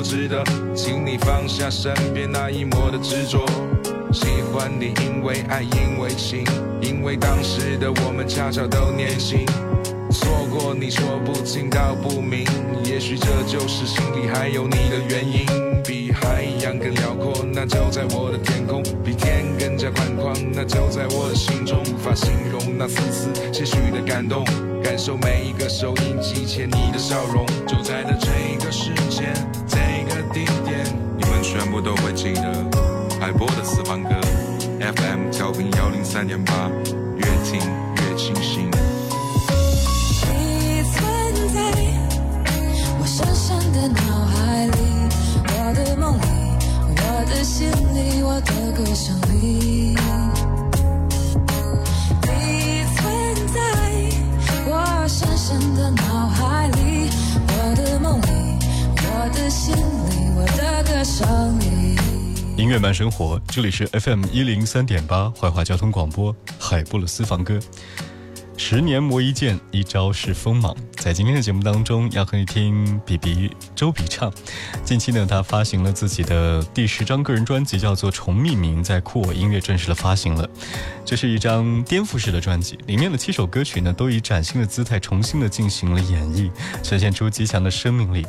不值得，请你放下身边那一抹的执着。喜欢你，因为爱，因为情，因为当时的我们恰巧都年轻。错过你说不清道不明，也许这就是心里还有你的原因。比海洋更辽阔，那就在我的天空；比天更加宽广，那就在我的心中。无法形容那丝丝些许的感动，感受每一个收音机前你的笑容。就在的这个时间，全部都会记得。海波的私房歌，FM 调频幺零三点八，越听越清新。的脑海里，我的梦里，我的心里，我的歌声里，音乐慢生活，这里是 FM 一零三点八怀化交通广播海布勒斯房歌。十年磨一剑，一朝是锋芒。在今天的节目当中，要和你听比比周笔畅。近期呢，他发行了自己的第十张个人专辑，叫做《重命名》，在酷我音乐正式的发行了。这是一张颠覆式的专辑，里面的七首歌曲呢，都以崭新的姿态重新的进行了演绎，呈现出极强的生命力。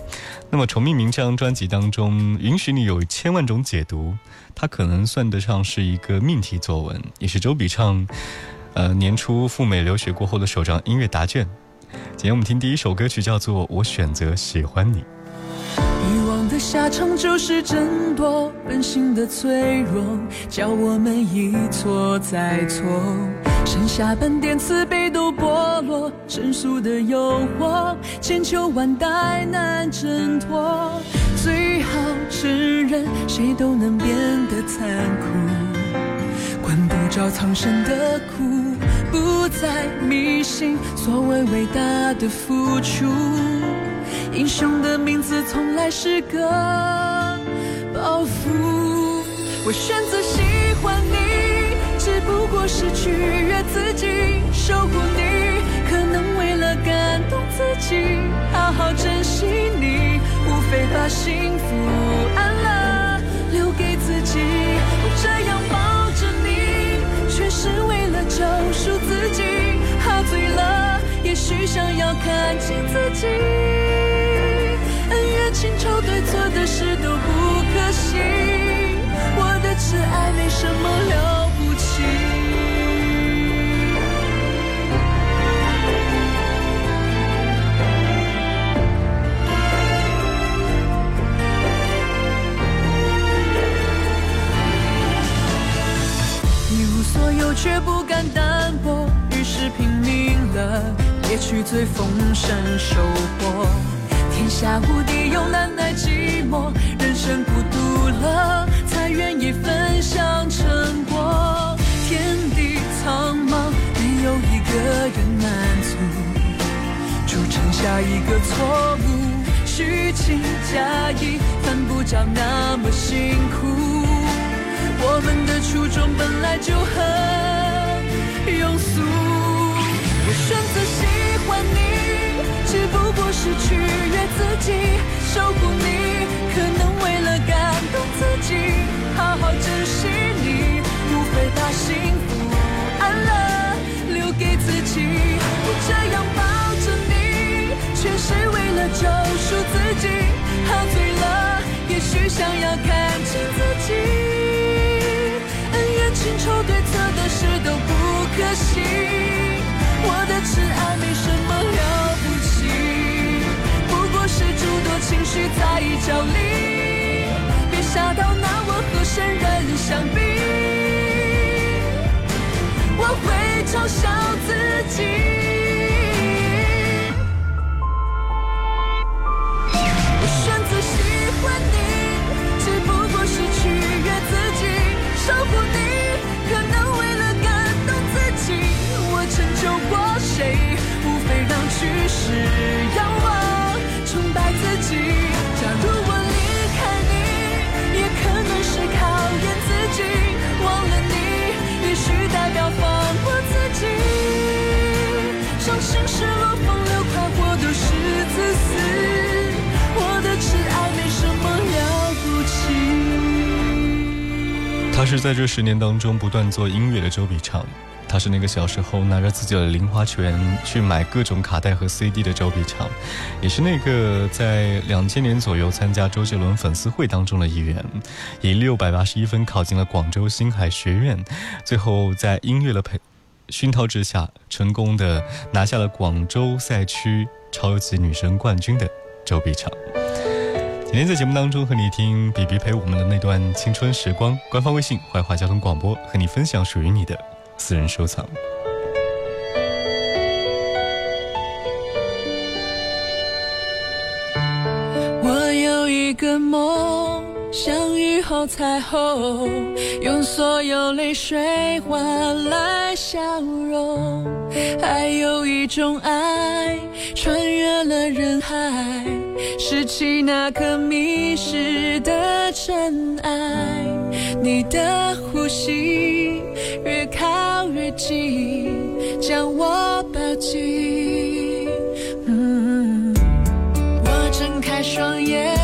那么，《重命名》这张专辑当中，允许你有千万种解读，它可能算得上是一个命题作文，也是周笔畅。呃，年初赴美留学过后的首张音乐答卷。今天我们听第一首歌曲，叫做《我选择喜欢你》。欲望的下场就是争夺，本性的脆弱，叫我们一错再错。剩下半点慈悲都剥落，成熟的诱惑，千秋万代难挣脱。最好承认，谁都能变得残酷。管不着苍生的苦，不再迷信所谓伟大的付出。英雄的名字从来是个包袱。我选择喜欢你，只不过是取悦自己，守护你，可能为了感动自己，好好珍惜你，无非把幸福安乐留给自己。我这样抱。是为了救赎自己，喝醉了，也许想要看清自己。恩怨情仇对错的事都不可惜，我的痴爱没什么了不起。最丰盛收获。天下无敌又难耐寂寞，人生孤独了，才愿意分享成果。天地苍茫，没有一个人满足，铸成下一个错误，虚情假意，犯不着那么辛苦。我们的初衷本来就很是取悦自己，守护你，可能为了感动自己，好好珍惜你，无非把幸福安乐留给自己。我这样抱着你，全是为了救赎自己，喝醉了，也许想要看清自己。恩怨情仇对错的事都不可惜，诸多情绪在角力，别傻到拿我和圣人相比，我会嘲笑自己。是在这十年当中不断做音乐的周笔畅，他是那个小时候拿着自己的零花钱去买各种卡带和 CD 的周笔畅，也是那个在两千年左右参加周杰伦粉丝会当中的一员，以六百八十一分考进了广州星海学院，最后在音乐的培熏陶之下，成功的拿下了广州赛区超级女声冠军的周笔畅。今天在节目当中和你听比比陪我们的那段青春时光，官方微信怀化交通广播和你分享属于你的私人收藏。我有一个梦，像雨后彩虹，用所有泪水换来笑容。还有一种爱，穿越了人海。拾起那颗迷失的尘埃，你的呼吸越靠越近，将我抱紧。嗯，我睁开双眼。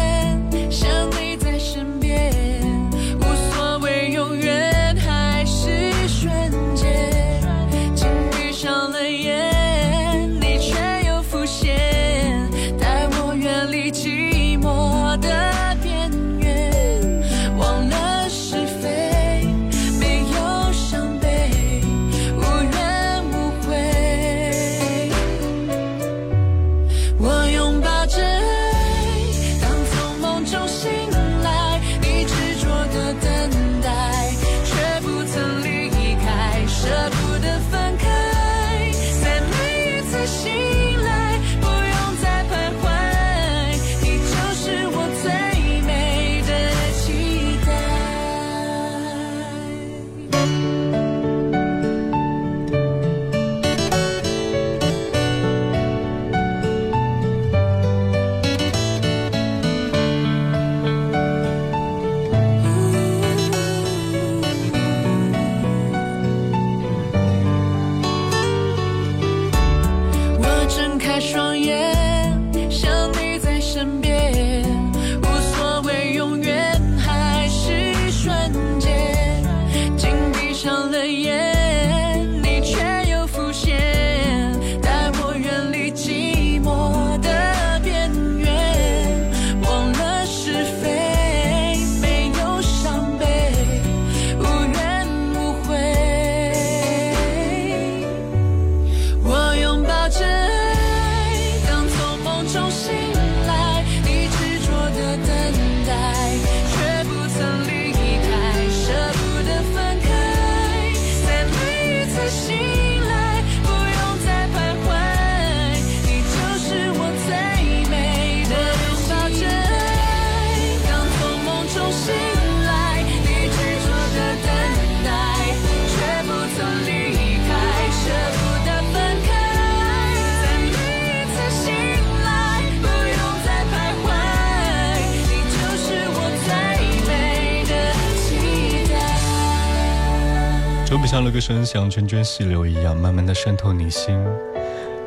个声像涓涓细流一样，慢慢的渗透你心，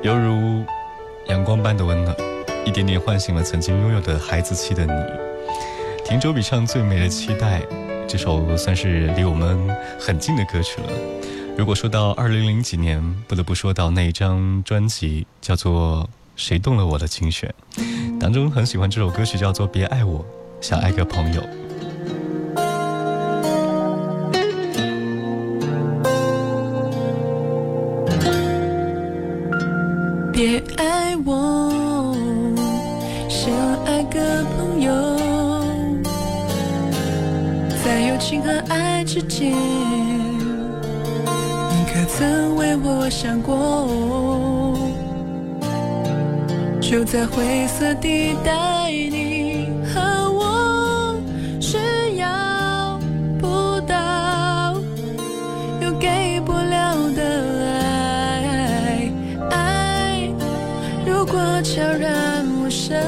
犹如阳光般的温暖，一点点唤醒了曾经拥有的孩子气的你。听周笔畅《最美的期待》，这首算是离我们很近的歌曲了。如果说到二零零几年，不得不说到那一张专辑，叫做《谁动了我的琴弦》，当中很喜欢这首歌曲，叫做《别爱我，想爱个朋友》。就在灰色地带，你和我是要不到又给不了的爱。爱如果。悄然无声，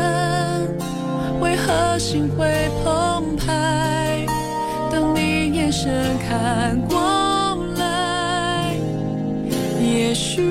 为何心会澎湃？等你眼神看过来，也许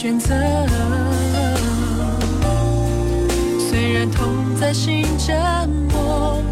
选择。虽然痛在心折磨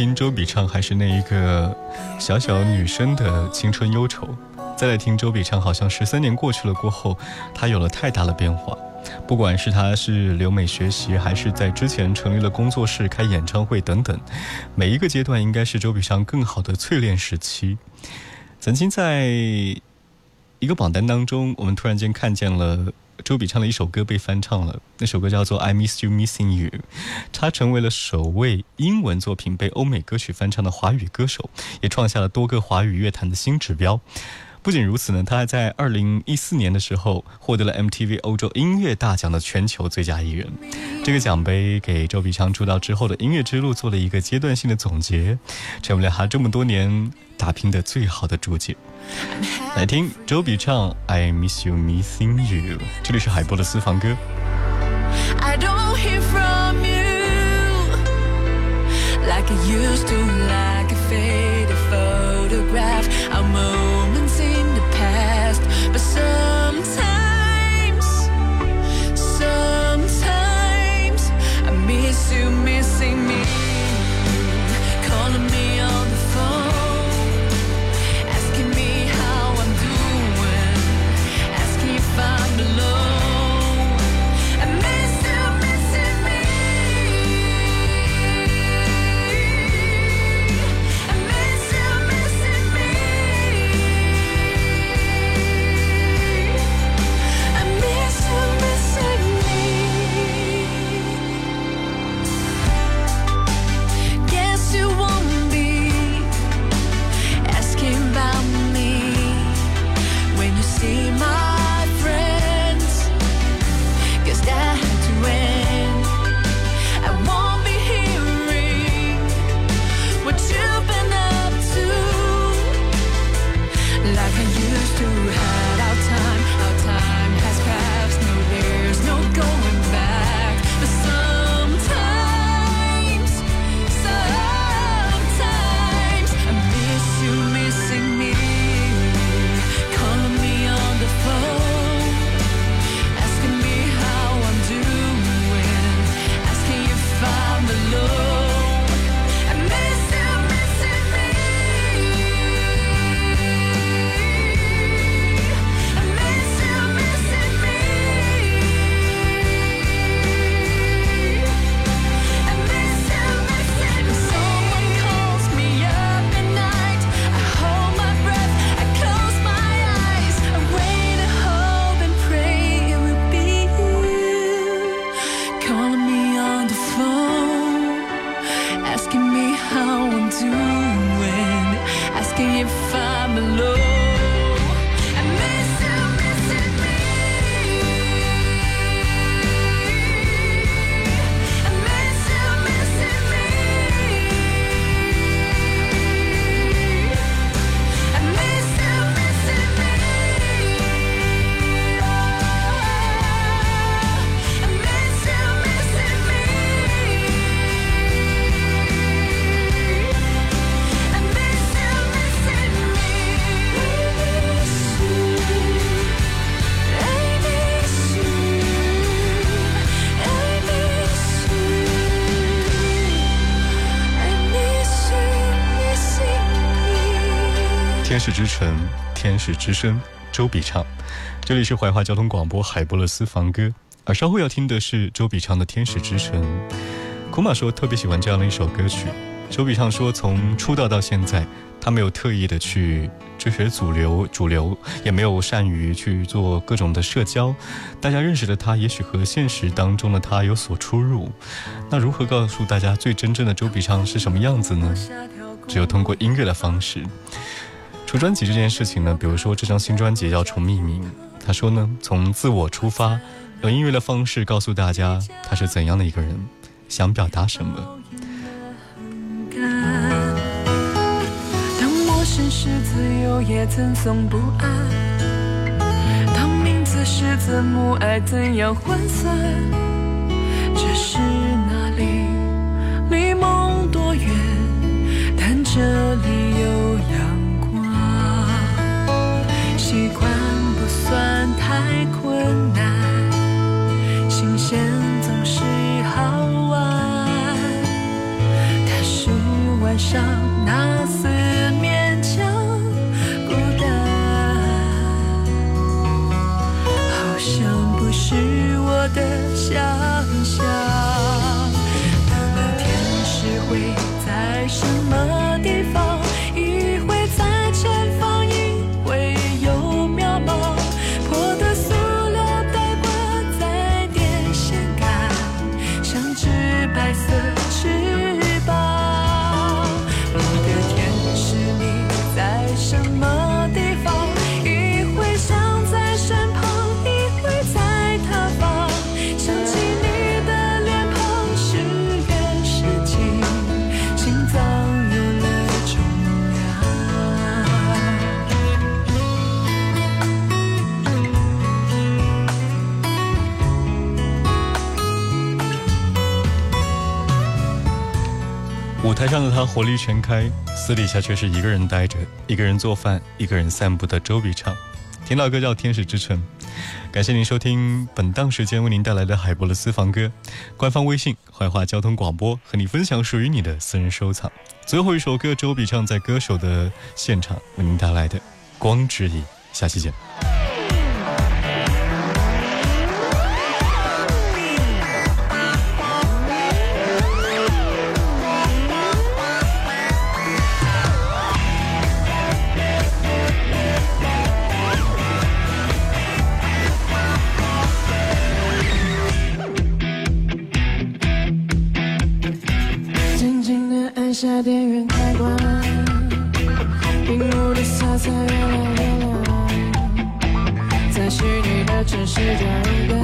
听周笔畅还是那一个小小女生的青春忧愁，再来听周笔畅，好像十三年过去了过后，她有了太大的变化。不管是她是留美学习，还是在之前成立了工作室、开演唱会等等，每一个阶段应该是周笔畅更好的淬炼时期。曾经在一个榜单当中，我们突然间看见了周笔畅的一首歌被翻唱了，那首歌叫做《I Miss You Missing You》，他成为了首位英文作品被欧美歌曲翻唱的华语歌手，也创下了多个华语乐坛的新指标。不仅如此呢，他还在二零一四年的时候获得了 MTV 欧洲音乐大奖的全球最佳艺人。这个奖杯给周笔畅出道之后的音乐之路做了一个阶段性的总结，成为了他这么多年打拼的最好的注解。来听周笔畅《I Miss You Missing You》，这里是海波的私房歌。I don't hear from you like it used to, 天使之声，周笔畅。这里是怀化交通广播海波勒斯房歌，而稍后要听的是周笔畅的《天使之城》。库玛说特别喜欢这样的一首歌曲。周笔畅说，从出道到现在，他没有特意的去追随主流，主流也没有善于去做各种的社交。大家认识的他，也许和现实当中的他有所出入。那如何告诉大家最真正的周笔畅是什么样子呢？只有通过音乐的方式。出专辑这件事情呢，比如说这张新专辑叫《重命名》，他说呢，从自我出发，用音乐的方式告诉大家他是怎样的一个人，想表达什么。身是自由，也曾松不安。当名字是字母，爱怎样换算？这是哪里？离梦多远？但这里有算太困难，新鲜总是好玩。他是晚上那四面墙孤单，好像不是我的家。他火力全开，私底下却是一个人待着，一个人做饭，一个人散步的周笔畅。听到歌叫《天使之城》，感谢您收听本档时间为您带来的海波的私房歌。官方微信怀化交通广播和你分享属于你的私人收藏。最后一首歌，周笔畅在歌手的现场为您带来的《光之影》。下期见。下电源开关，屏幕的色彩越来越亮，在虚拟的城市加入感，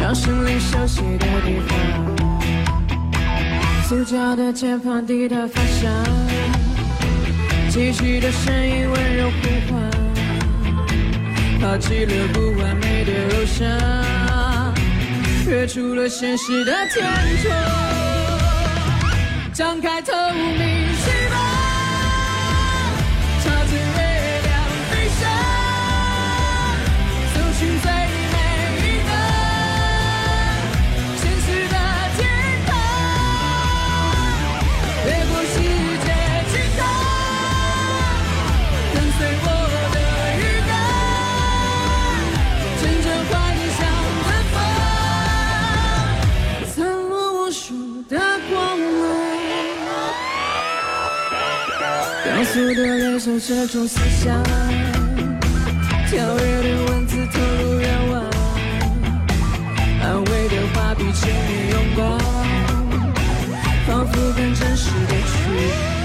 让心灵休息的地方。塑胶的键盘滴答方向，机器的声音温柔呼唤，抛弃了不完美的偶像，跃出了现实的天窗。张开透明接受这种思想，跳跃的文字透露愿望，安慰的话比千年用光，仿佛更真实的去。